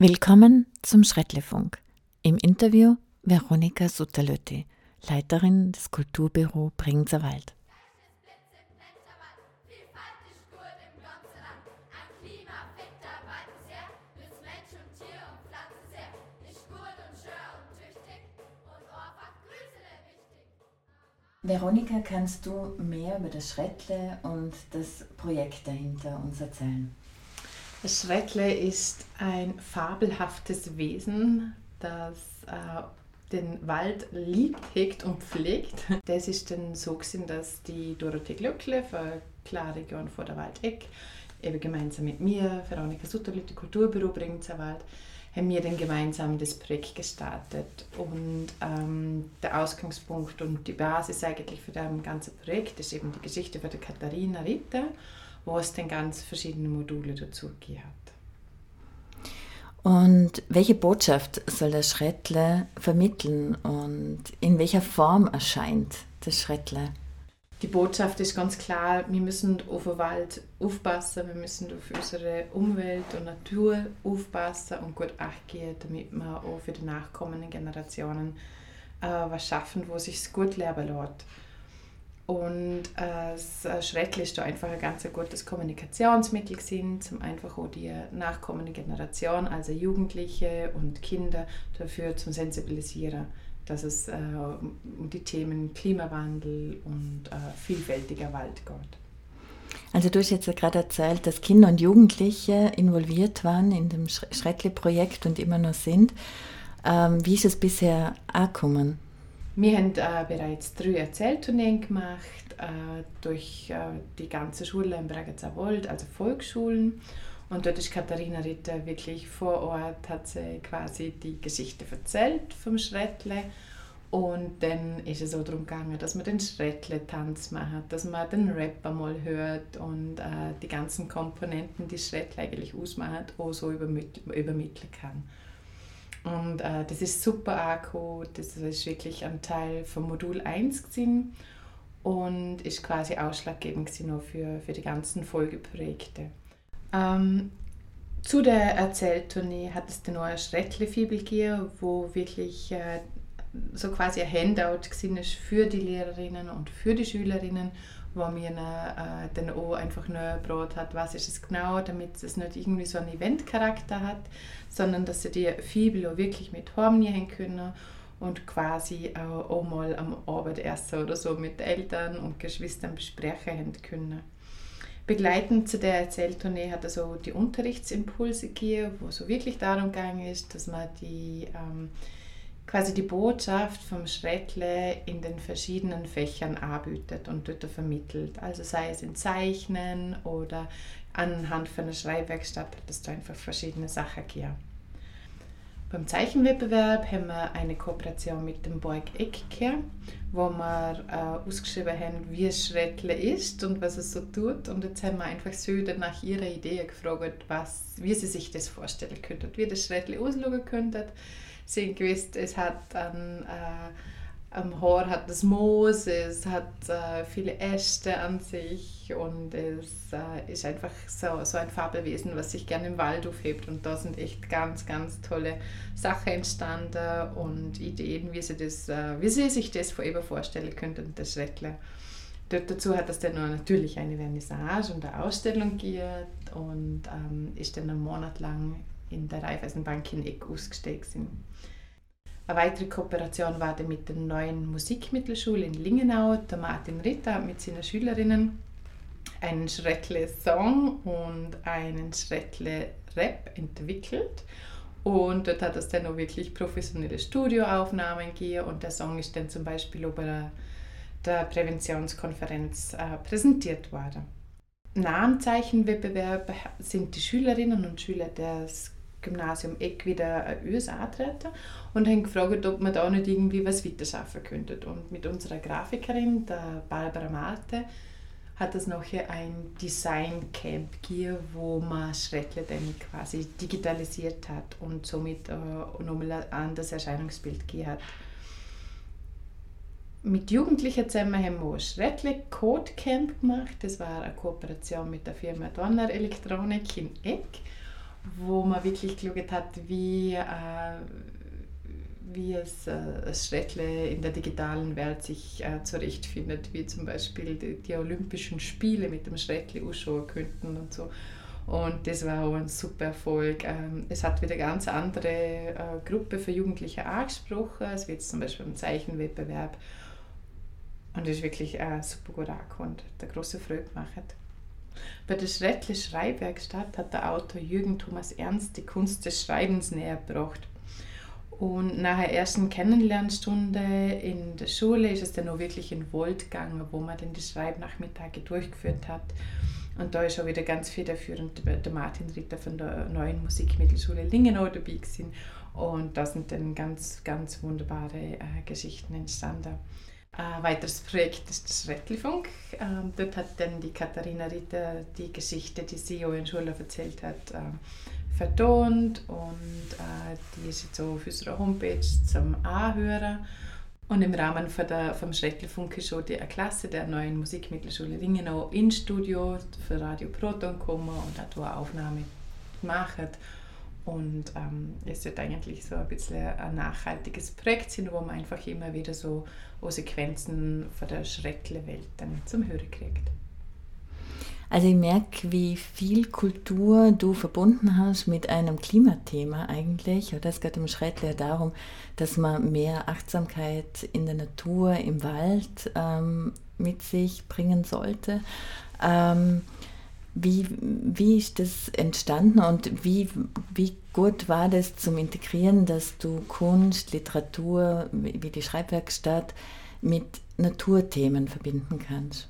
Willkommen zum Schrettlefunk. Im Interview Veronika Sutterlötti, Leiterin des Kulturbüro Bregenzer Wald. Veronika, kannst du mehr über das Schrettle und das Projekt dahinter uns erzählen? Das Schreckle ist ein fabelhaftes Wesen, das äh, den Wald liebt, hegt und pflegt. Das ist dann so gewesen, dass die Dorothee Glöckle von Klarregion vor der Waldeck eben gemeinsam mit mir, Veronika Sutterlüt, Kulturbüro Bregenzer Wald, haben wir dann gemeinsam das Projekt gestartet. Und ähm, der Ausgangspunkt und die Basis eigentlich für das ganze Projekt ist eben die Geschichte von der Katharina Ritter wo es dann ganz verschiedene Module dazu gegeben hat. Und welche Botschaft soll der Schrettle vermitteln und in welcher Form erscheint das Schrettle? Die Botschaft ist ganz klar, wir müssen auf den Wald aufpassen, wir müssen auf unsere Umwelt und Natur aufpassen und gut Acht geben, damit wir auch für die nachkommenden Generationen äh, was schaffen, wo sich gut leben lässt. Und äh, das äh, Schreckli ist da einfach ein ganz gutes Kommunikationsmittel gewesen, zum einfach auch die nachkommende Generation, also Jugendliche und Kinder, dafür zu sensibilisieren, dass es äh, um die Themen Klimawandel und äh, vielfältiger Wald geht. Also du hast jetzt gerade erzählt, dass Kinder und Jugendliche involviert waren in dem Schreckli-Projekt und immer noch sind. Ähm, wie ist es bisher angekommen? Wir haben äh, bereits drei Erzähltourneen gemacht äh, durch äh, die ganze Schule in Bregenzer also Volksschulen. Und dort ist Katharina Ritter wirklich vor Ort, hat sie quasi die Geschichte erzählt vom Schrettle. Und dann ist es so darum gegangen, dass man den Schrettle-Tanz macht, dass man den Rapper mal hört und äh, die ganzen Komponenten, die Schrettle eigentlich ausmachen, auch so übermitteln kann. Und äh, das ist super Akku, das ist wirklich ein Teil vom Modul 1 gewesen und ist quasi ausschlaggebend noch für, für die ganzen Folgeprojekte. Ähm, zu der Erzähltournee hat es dann noch eine Schreckle-Fibel gegeben, wo wirklich äh, so quasi ein Handout ist für die Lehrerinnen und für die Schülerinnen, wo mir äh, dann auch einfach nur gebracht hat, was ist es genau, damit es nicht irgendwie so einen Eventcharakter hat, sondern dass sie die Fibel auch wirklich mit heimnehmen können und quasi auch, auch mal am Abend essen oder so mit Eltern und Geschwistern besprechen können. Begleitend zu der Erzähltournee hat also die Unterrichtsimpulse gegeben, wo so wirklich darum gegangen ist, dass man die ähm, quasi die Botschaft vom Schreckle in den verschiedenen Fächern arbeitet und dort vermittelt. Also sei es in Zeichnen oder anhand von einer Schreibwerkstatt hat es da einfach verschiedene Sachen gegeben. Beim Zeichenwettbewerb haben wir eine Kooperation mit dem Borg Eckkehr, wo wir äh, ausgeschrieben haben, wie es Schrettle ist und was es so tut. Und jetzt haben wir einfach Söder nach ihrer Idee gefragt, was, wie sie sich das vorstellen könnten, wie das Schrettle ausschauen könnte sind gewusst, es hat ein, äh, am Haar hat das Moos, es hat äh, viele Äste an sich und es äh, ist einfach so, so ein Fabelwesen, was sich gerne im Wald aufhebt. Und da sind echt ganz, ganz tolle Sachen entstanden und Ideen, wie sie, das, äh, wie sie sich das eben vorstellen könnten, das Schreckle. Dort dazu hat es dann natürlich eine Vernissage und eine Ausstellung gegeben und ähm, ist dann einen Monat lang in der Raiffeisenbank in Eck ausgestellt sind. Eine weitere Kooperation war dann mit der neuen Musikmittelschule in Lingenau. Der Martin Ritter hat mit seinen Schülerinnen einen Schreckle-Song und einen Schreckle-Rap entwickelt. Und dort hat es dann auch wirklich professionelle Studioaufnahmen gegeben und der Song ist dann zum Beispiel über der Präventionskonferenz äh, präsentiert worden. Nach dem Zeichenwettbewerb sind die Schülerinnen und Schüler des Gymnasium Eck wieder uns antreten und haben gefragt, ob wir da nicht irgendwie was weiterschaffen könnten. Und mit unserer Grafikerin, der Barbara Marte, hat es nachher ein Design Camp gegeben, wo man Schreckle dann quasi digitalisiert hat und somit äh, nochmal ein anderes Erscheinungsbild gegeben hat. Mit Jugendlichen zusammen haben wir ein Schreckle Code Camp gemacht. Das war eine Kooperation mit der Firma Donner Elektronik in Eck wo man wirklich geschaut hat, wie, äh, wie es äh, Schrettle in der digitalen Welt sich äh, zurechtfindet, wie zum Beispiel die, die Olympischen Spiele mit dem Schrettle anschauen könnten und so. Und das war auch ein super Erfolg. Ähm, es hat wieder ganz andere äh, Gruppe für Jugendliche angesprochen. Es wird zum Beispiel im Zeichenwettbewerb. Und das ist wirklich äh, super gut angekommen. Der große Freude gemacht. Bei der Schrettle Schreibwerkstatt hat der Autor Jürgen Thomas Ernst die Kunst des Schreibens näher gebracht. Und nach der ersten Kennenlernstunde in der Schule ist es dann auch wirklich in Volt gegangen, wo man dann die Schreibnachmittage durchgeführt hat. Und da ist auch wieder ganz federführend der Martin Ritter von der neuen Musikmittelschule Lingenau dabei gewesen. Und da sind dann ganz, ganz wunderbare äh, Geschichten entstanden. Ein weiteres Projekt ist das Rettlifunk. Ähm, dort hat dann die Katharina Ritter die Geschichte, die sie in Schule erzählt hat, äh, vertont und äh, die ist jetzt auf unserer Homepage zum Anhören. Und im Rahmen von der, vom Schreckelfunk ist schon die Klasse der neuen Musikmittelschule Ringenau ins Studio für Radio Proton gekommen und hat eine Aufnahme gemacht. Und ähm, es wird eigentlich so ein bisschen ein nachhaltiges Projekt sein, wo man einfach immer wieder so Sequenzen von der Schreckle-Welt dann zum Hören kriegt. Also ich merke, wie viel Kultur du verbunden hast mit einem Klimathema eigentlich. Und das geht im Schrettler darum, dass man mehr Achtsamkeit in der Natur, im Wald ähm, mit sich bringen sollte. Ähm, wie, wie ist das entstanden und wie, wie gut war das zum Integrieren, dass du Kunst, Literatur, wie die Schreibwerkstatt mit Naturthemen verbinden kannst?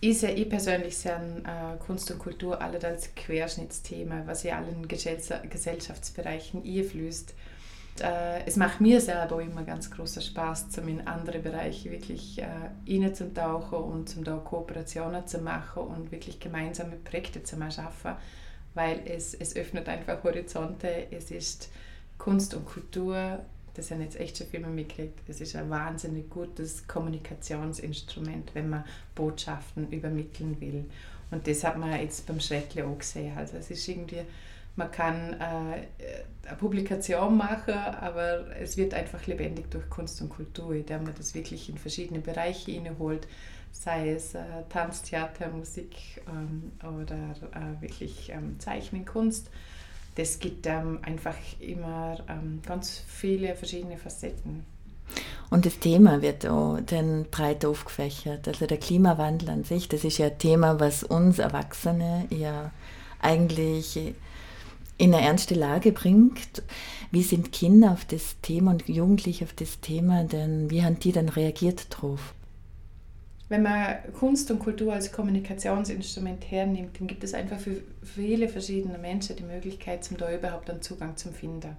Ich sehe ich persönlich sehr äh, Kunst und Kultur alles als Querschnittsthema, was in allen Gesellschaftsbereichen einfließt. Äh, es macht mir selber immer ganz großer Spaß, zum in andere Bereiche wirklich äh, zu tauchen und zum da Kooperationen zu machen und wirklich gemeinsame Projekte zu schaffen, weil es, es öffnet einfach Horizonte. Es ist Kunst und Kultur das sind jetzt echt schon viel mehr mitgekriegt. Es ist ein wahnsinnig gutes Kommunikationsinstrument, wenn man Botschaften übermitteln will. Und das hat man jetzt beim Schreckle auch gesehen. Also es ist irgendwie, man kann äh, eine Publikation machen, aber es wird einfach lebendig durch Kunst und Kultur, indem man das wirklich in verschiedene Bereiche inneholt, sei es äh, Tanz, Theater, Musik ähm, oder äh, wirklich ähm, Zeichnen, Kunst das gibt ähm, einfach immer ähm, ganz viele verschiedene Facetten. Und das Thema wird auch dann breit aufgefächert. Also der Klimawandel an sich, das ist ja ein Thema, was uns Erwachsene ja eigentlich in eine ernste Lage bringt. Wie sind Kinder auf das Thema und Jugendliche auf das Thema denn, wie haben die dann reagiert drauf? wenn man Kunst und Kultur als Kommunikationsinstrument hernimmt, dann gibt es einfach für viele verschiedene Menschen die Möglichkeit, zum da überhaupt einen Zugang zu finden.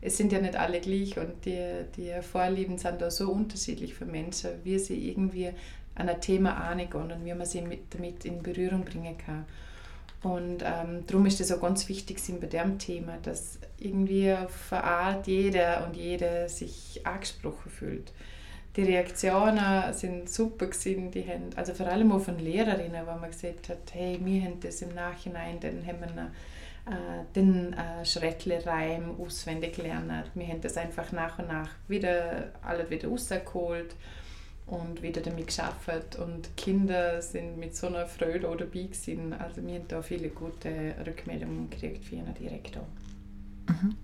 Es sind ja nicht alle gleich und die, die Vorlieben sind da so unterschiedlich für Menschen, wie sie irgendwie an ein Thema ahnen und wie man sie mit, damit in Berührung bringen kann. Und ähm, darum ist es auch ganz wichtig bei dem Thema, dass irgendwie auf eine Art jeder und jede sich angesprochen fühlt die Reaktionen sind super gewesen. Die haben, also vor allem auch von Lehrerinnen, wo man gesagt hat, hey, wir haben das im Nachhinein, dann haben wir äh, den äh, Schreckle-Reim auswendig gelernt. Wir haben das einfach nach und nach wieder, alles wieder rausgeholt und wieder damit geschafft. Und Kinder sind mit so einer Freude auch dabei gewesen. Also wir haben da viele gute Rückmeldungen gekriegt für ihren Direktor. Mhm.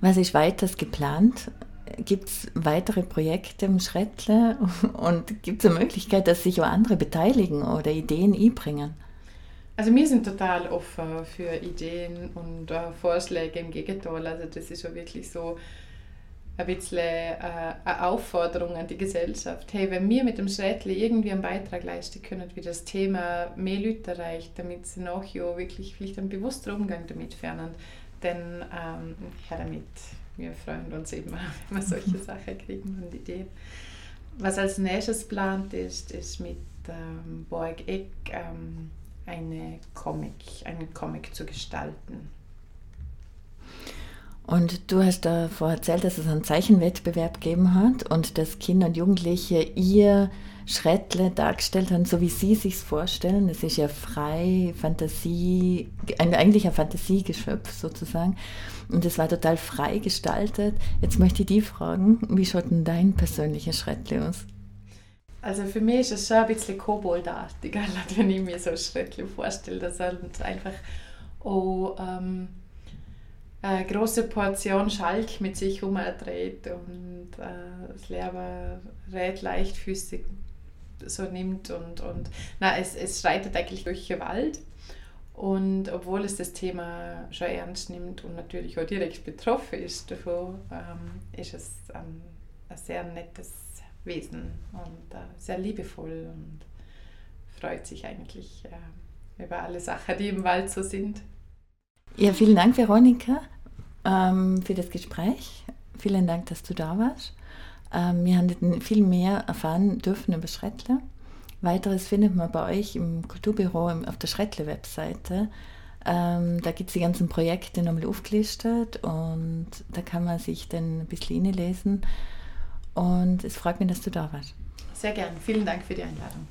Was ist weiters geplant? Gibt es weitere Projekte im Schrettle und gibt es eine Möglichkeit, dass sich auch andere beteiligen oder Ideen einbringen? Also wir sind total offen für Ideen und äh, Vorschläge im Gegenteil. Also das ist ja wirklich so ein bisschen äh, eine Aufforderung an die Gesellschaft. Hey, wenn wir mit dem Schrettle irgendwie einen Beitrag leisten können, wie das Thema mehr Leute erreicht, damit sie nachher wirklich vielleicht einen bewussten Umgang damit fernen, dann ähm, her damit wir freuen uns immer, wenn wir solche Sachen kriegen und Ideen. Was als nächstes plant ist, ist mit ähm, Borg Eck ähm, eine Comic, einen Comic zu gestalten. Und du hast davor erzählt, dass es einen Zeichenwettbewerb gegeben hat und dass Kinder und Jugendliche ihr Schrettle dargestellt haben, so wie sie sich vorstellen. Es ist ja frei, Fantasie, eigentlich ein Fantasiegeschöpf sozusagen. Und es war total frei gestaltet. Jetzt möchte ich die fragen, wie schaut denn dein persönliches Schrettle aus? Also für mich ist es schon ein bisschen koboldartig, wenn ich mir so ein Schrettle vorstelle. Das sind einfach auch ähm, eine große Portion Schalk mit sich umdreht und äh, das Lehrer recht leichtfüßig so nimmt und, und na, es, es schreitet eigentlich durch den Wald. Und obwohl es das Thema schon ernst nimmt und natürlich auch direkt betroffen ist davon, ähm, ist es ein, ein, sehr nettes Wesen und äh, sehr liebevoll und freut sich eigentlich äh, über alle Sachen, die im Wald so sind. Ja, vielen Dank, Veronika, ähm, für das Gespräch. Vielen Dank, dass du da warst. Ähm, wir haben viel mehr erfahren dürfen über Schrettler. Weiteres findet man bei euch im Kulturbüro auf der Schrettle-Webseite. Ähm, da gibt es die ganzen Projekte nochmal aufgelistet und da kann man sich dann ein bisschen lesen. Und es freut mich, dass du da warst. Sehr gern. Vielen Dank für die Einladung.